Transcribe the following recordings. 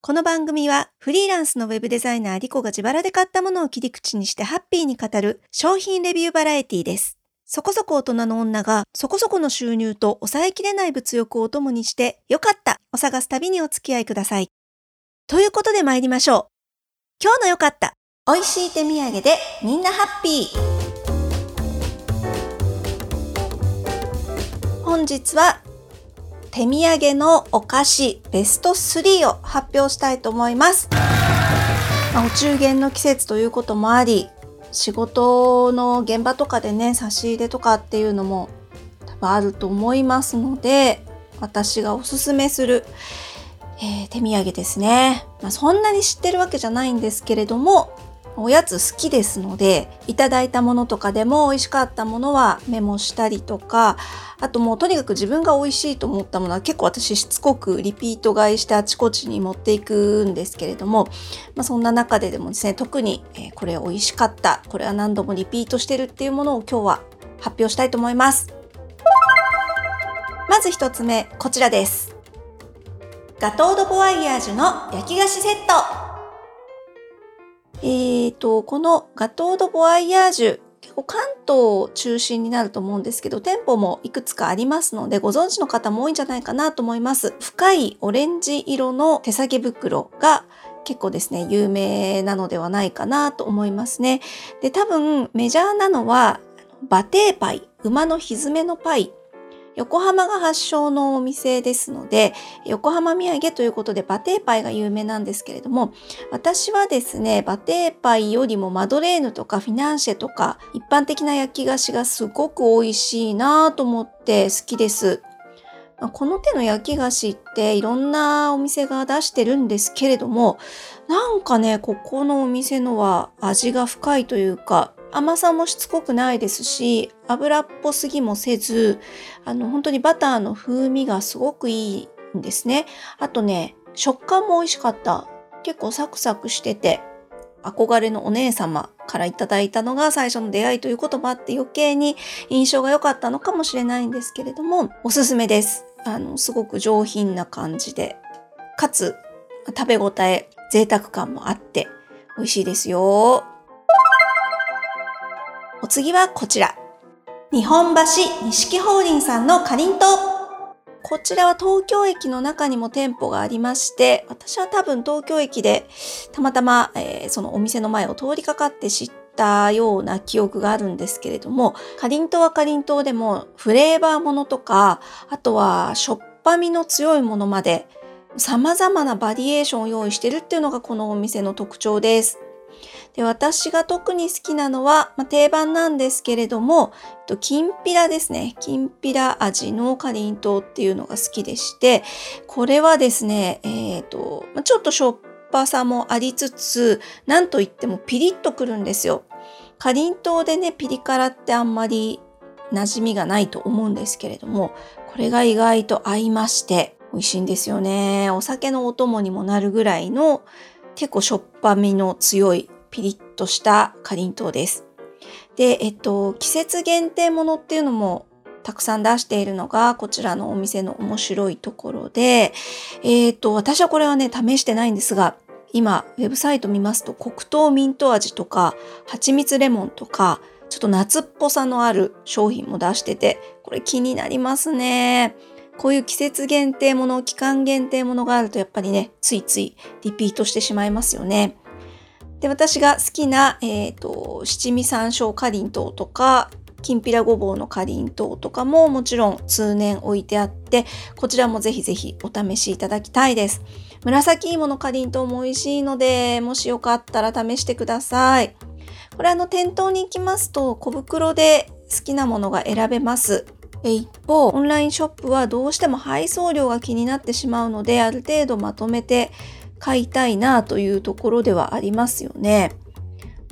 この番組はフリーランスのウェブデザイナーリコが自腹で買ったものを切り口にしてハッピーに語る商品レビューバラエティです。そこそこ大人の女がそこそこの収入と抑えきれない物欲をお供にしてよかったを探す旅にお付き合いください。ということで参りましょう。今日のよかった美味しい手土産でみんなハッピー本日は手土産のお菓子ベスト3を発表したいと思います。まあ、お中元の季節ということもあり、仕事の現場とかでね、差し入れとかっていうのも多分あると思いますので、私がおすすめする、えー、手土産ですね。まあ、そんなに知ってるわけじゃないんですけれども、おやつ好きですので、いただいたものとかでも美味しかったものはメモしたりとか、あともうとにかく自分が美味しいと思ったものは結構私しつこくリピート買いしてあちこちに持っていくんですけれども、まあ、そんな中ででもですね、特に、えこれ美味しかった、これは何度もリピートしてるっていうものを今日は発表したいと思います。まず一つ目、こちらです。ガトードボワイヤージュの焼き菓子セット。えっ、ー、と、このガトードボワイヤージュ、結構関東中心になると思うんですけど、店舗もいくつかありますので、ご存知の方も多いんじゃないかなと思います。深いオレンジ色の手提げ袋が結構ですね、有名なのではないかなと思いますね。で、多分メジャーなのは、バテーパイ、馬のひずめのパイ横浜が発祥のお店ですので、横浜土産ということでバテーパイが有名なんですけれども、私はですね、バテーパイよりもマドレーヌとかフィナンシェとか一般的な焼き菓子がすごく美味しいなと思って好きです。この手の焼き菓子っていろんなお店が出してるんですけれども、なんかね、ここのお店のは味が深いというか、甘さもしつこくないですし、油っぽすぎもせず、あの、本当にバターの風味がすごくいいんですね。あとね、食感も美味しかった。結構サクサクしてて、憧れのお姉様からいただいたのが最初の出会いということもあって余計に印象が良かったのかもしれないんですけれども、おすすめです。あの、すごく上品な感じで、かつ食べ応え、贅沢感もあって美味しいですよ。お次はこちら。日本橋錦法輪さんのかりんとう。こちらは東京駅の中にも店舗がありまして、私は多分東京駅でたまたま、えー、そのお店の前を通りかかって知ったような記憶があるんですけれども、かりんとうはかりんとうでもフレーバーものとか、あとはしょっぱみの強いものまで様々なバリエーションを用意してるっていうのがこのお店の特徴です。で私が特に好きなのは、まあ、定番なんですけれども、えっときんぴらですね。きんぴら味のかりんとうっていうのが好きでして、これはですね、えっ、ー、と、ちょっとしょっぱさもありつつ、なんといってもピリッとくるんですよ。かりんとうでね、ピリ辛ってあんまり馴染みがないと思うんですけれども、これが意外と合いまして、美味しいんですよね。お酒のお供にもなるぐらいの結構しょっぱみの強いピリッとしたかりんとうです。で、えっと、季節限定ものっていうのもたくさん出しているのがこちらのお店の面白いところで、えっと、私はこれはね、試してないんですが、今、ウェブサイト見ますと黒糖ミント味とか、蜂蜜レモンとか、ちょっと夏っぽさのある商品も出してて、これ気になりますね。こういう季節限定もの、期間限定ものがあるとやっぱりね、ついついリピートしてしまいますよね。で、私が好きな、えっ、ー、と、七味山椒かりんとうとか、きんぴらごぼうのかりんとうとかももちろん通年置いてあって、こちらもぜひぜひお試しいただきたいです。紫芋のかりんとうも美味しいので、もしよかったら試してください。これあの店頭に行きますと小袋で好きなものが選べます。一方、オンラインショップはどうしても配送料が気になってしまうので、ある程度まとめて買いたいなというところではありますよね。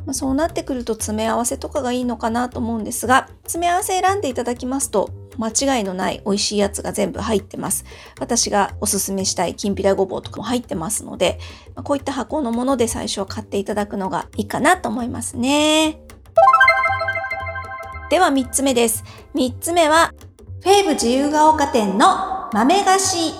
ま、そうなってくると詰め合わせとかがいいのかなと思うんですが、詰め合わせ選んでいただきますと、間違いのない美味しいやつが全部入ってます。私がおすすめしたいきんぴらごぼうとかも入ってますので、こういった箱のもので最初は買っていただくのがいいかなと思いますね。では3つ目です。3つ目は、フェーブ自由が丘店の豆菓子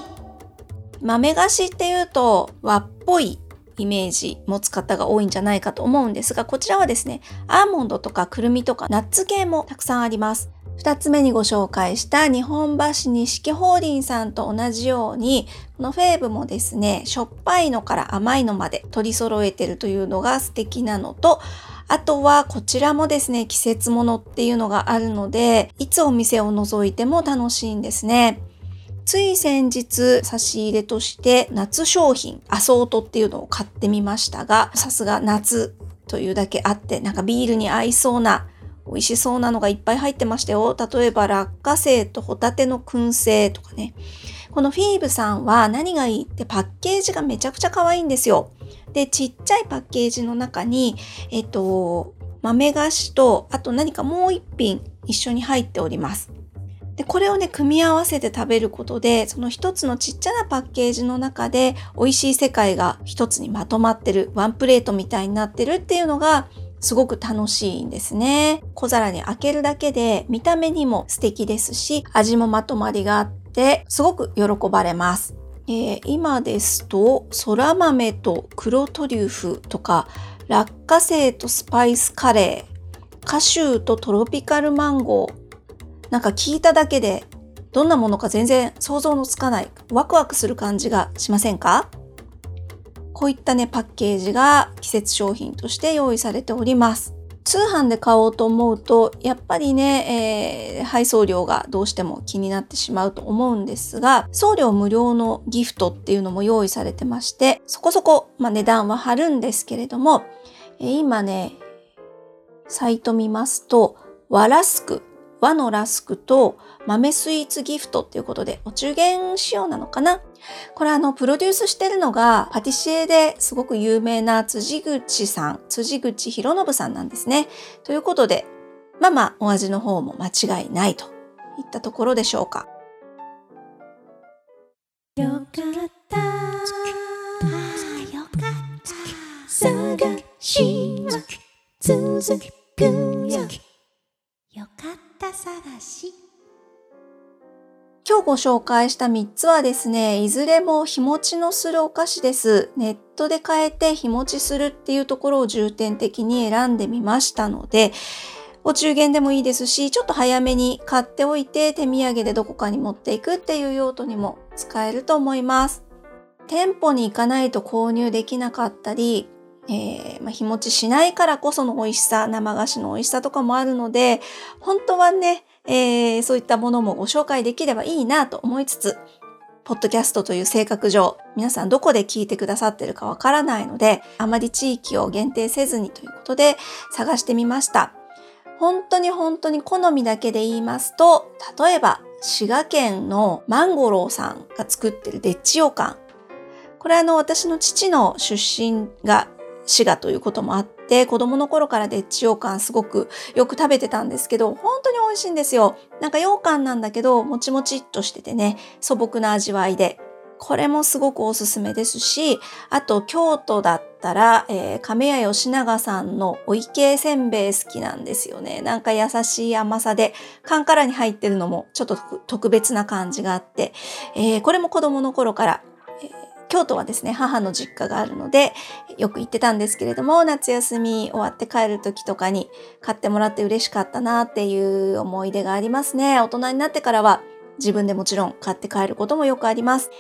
豆菓子っていうと和っぽいイメージ持つ方が多いんじゃないかと思うんですが、こちらはですね、アーモンドとかくるみとかナッツ系もたくさんあります。二つ目にご紹介した日本橋錦法輪さんと同じように、このフェーブもですね、しょっぱいのから甘いのまで取り揃えてるというのが素敵なのと、あとはこちらもですね、季節物っていうのがあるので、いつお店を覗いても楽しいんですね。つい先日差し入れとして夏商品アソートっていうのを買ってみましたが、さすが夏というだけあって、なんかビールに合いそうな美味しそうなのがいっぱい入ってましたよ。例えば落花生とホタテの燻製とかね。このフィーブさんは何がいいってパッケージがめちゃくちゃ可愛いんですよ。で、ちっちゃいパッケージの中に、えっと、豆菓子と、あと何かもう一品一緒に入っております。で、これをね、組み合わせて食べることで、その一つのちっちゃなパッケージの中で、美味しい世界が一つにまとまってる、ワンプレートみたいになってるっていうのが、すごく楽しいんですね。小皿に開けるだけで見た目にも素敵ですし、味もまとまりがあって、すごく喜ばれます。えー、今ですと、空豆と黒トリュフとか、落花生とスパイスカレー、カシューとトロピカルマンゴー、なんか聞いただけでどんなものか全然想像のつかないワクワクする感じがしませんか？こういったねパッケージが季節商品として用意されております。通販で買おうと思うとやっぱりね、えー、配送料がどうしても気になってしまうと思うんですが送料無料のギフトっていうのも用意されてましてそこそこ、まあ、値段は張るんですけれども、えー、今ねサイト見ますとワラスク和のラスクと豆スイーツギフトっていうことでお中元仕様なのかなこれあのプロデュースしてるのがパティシエですごく有名な辻口さん辻口博信さんなんですね。ということでまあまあお味の方も間違いないといったところでしょうか。よかった。よかった。探しは続くよ。よかった探し。今日ご紹介した3つはですね、いずれも日持ちのするお菓子です。ネットで買えて日持ちするっていうところを重点的に選んでみましたので、お中元でもいいですし、ちょっと早めに買っておいて手土産でどこかに持っていくっていう用途にも使えると思います。店舗に行かないと購入できなかったり、えー、まあ、日持ちしないからこその美味しさ、生菓子の美味しさとかもあるので、本当はね、えー、そういったものもご紹介できればいいなと思いつつ、ポッドキャストという性格上、皆さんどこで聞いてくださってるかわからないので、あまり地域を限定せずにということで探してみました。本当に本当に好みだけで言いますと、例えば滋賀県のマンゴローさんが作ってるデッチオカン。これあの私の父の出身が滋賀ということもあって、子供の頃からでっち羊羹すごくよく食べてたんですけど、本当に美味しいんですよ。なんか羊羹なんだけど、もちもちっとしててね、素朴な味わいで。これもすごくおすすめですし、あと京都だったら、えー、亀屋吉永さんのお池せんべい好きなんですよね。なんか優しい甘さで、カンカラに入ってるのもちょっと特別な感じがあって、えー、これも子供の頃から京都はですね、母の実家があるので、よく行ってたんですけれども、夏休み終わって帰る時とかに買ってもらって嬉しかったなっていう思い出がありますね。大人になってからは自分でもちろん買って帰ることもよくあります。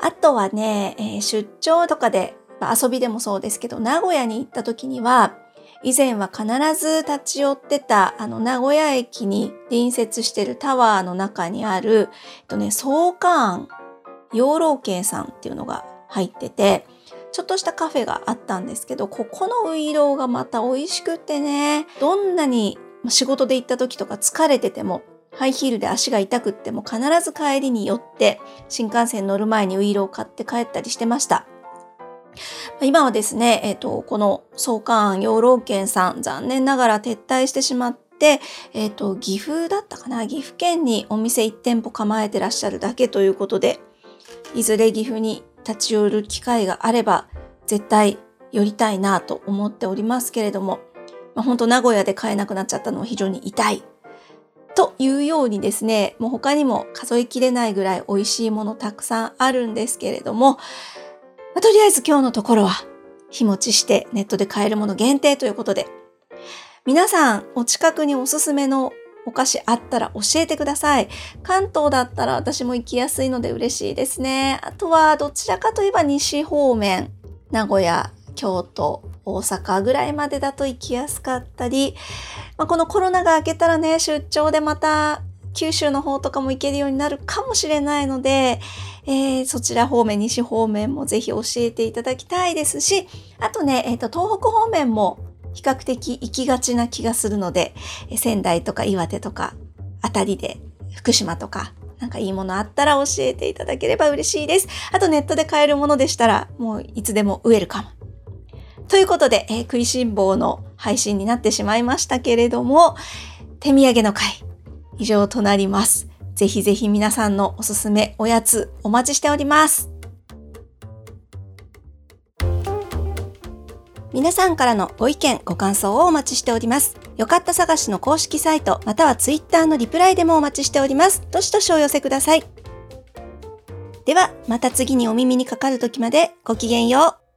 あとはね、えー、出張とかで、ま、遊びでもそうですけど、名古屋に行った時には、以前は必ず立ち寄ってた、あの、名古屋駅に隣接してるタワーの中にある、えっとね、創刊養老渓さんっていうのが入ってて、ちょっとしたカフェがあったんですけど、ここのウイローがまた美味しくてね、どんなに仕事で行った時とか疲れてても、ハイヒールで足が痛くっても必ず帰りに寄って新幹線乗る前にウイローを買って帰ったりしてました。今はですね、えっ、ー、と、この創刊養老県さん、残念ながら撤退してしまって、えっ、ー、と、岐阜だったかな岐阜県にお店1店舗構えてらっしゃるだけということで、いずれ岐阜に立ち寄る機会があれば絶対寄りたいなと思っておりますけれども、まあ、本当名古屋で買えなくなっちゃったのは非常に痛い。というようにですね、もう他にも数えきれないぐらい美味しいものたくさんあるんですけれども、まあ、とりあえず今日のところは日持ちしてネットで買えるもの限定ということで、皆さんお近くにおすすめのお菓子あったら教えてください。関東だったら私も行きやすいので嬉しいですね。あとはどちらかといえば西方面、名古屋、京都、大阪ぐらいまでだと行きやすかったり、まあ、このコロナが明けたらね、出張でまた九州の方とかも行けるようになるかもしれないので、えー、そちら方面、西方面もぜひ教えていただきたいですし、あとね、えっ、ー、と、東北方面も比較的行きがちな気がするので、仙台とか岩手とかあたりで福島とかなんかいいものあったら教えていただければ嬉しいです。あとネットで買えるものでしたらもういつでもウェルカム。ということで、えー、食いしん坊の配信になってしまいましたけれども、手土産の会以上となります。ぜひぜひ皆さんのおすすめおやつお待ちしております。皆さんからのご意見、ご感想をお待ちしております。よかった探しの公式サイト、または Twitter のリプライでもお待ちしております。どしどしお寄せください。では、また次にお耳にかかる時までごきげんよう。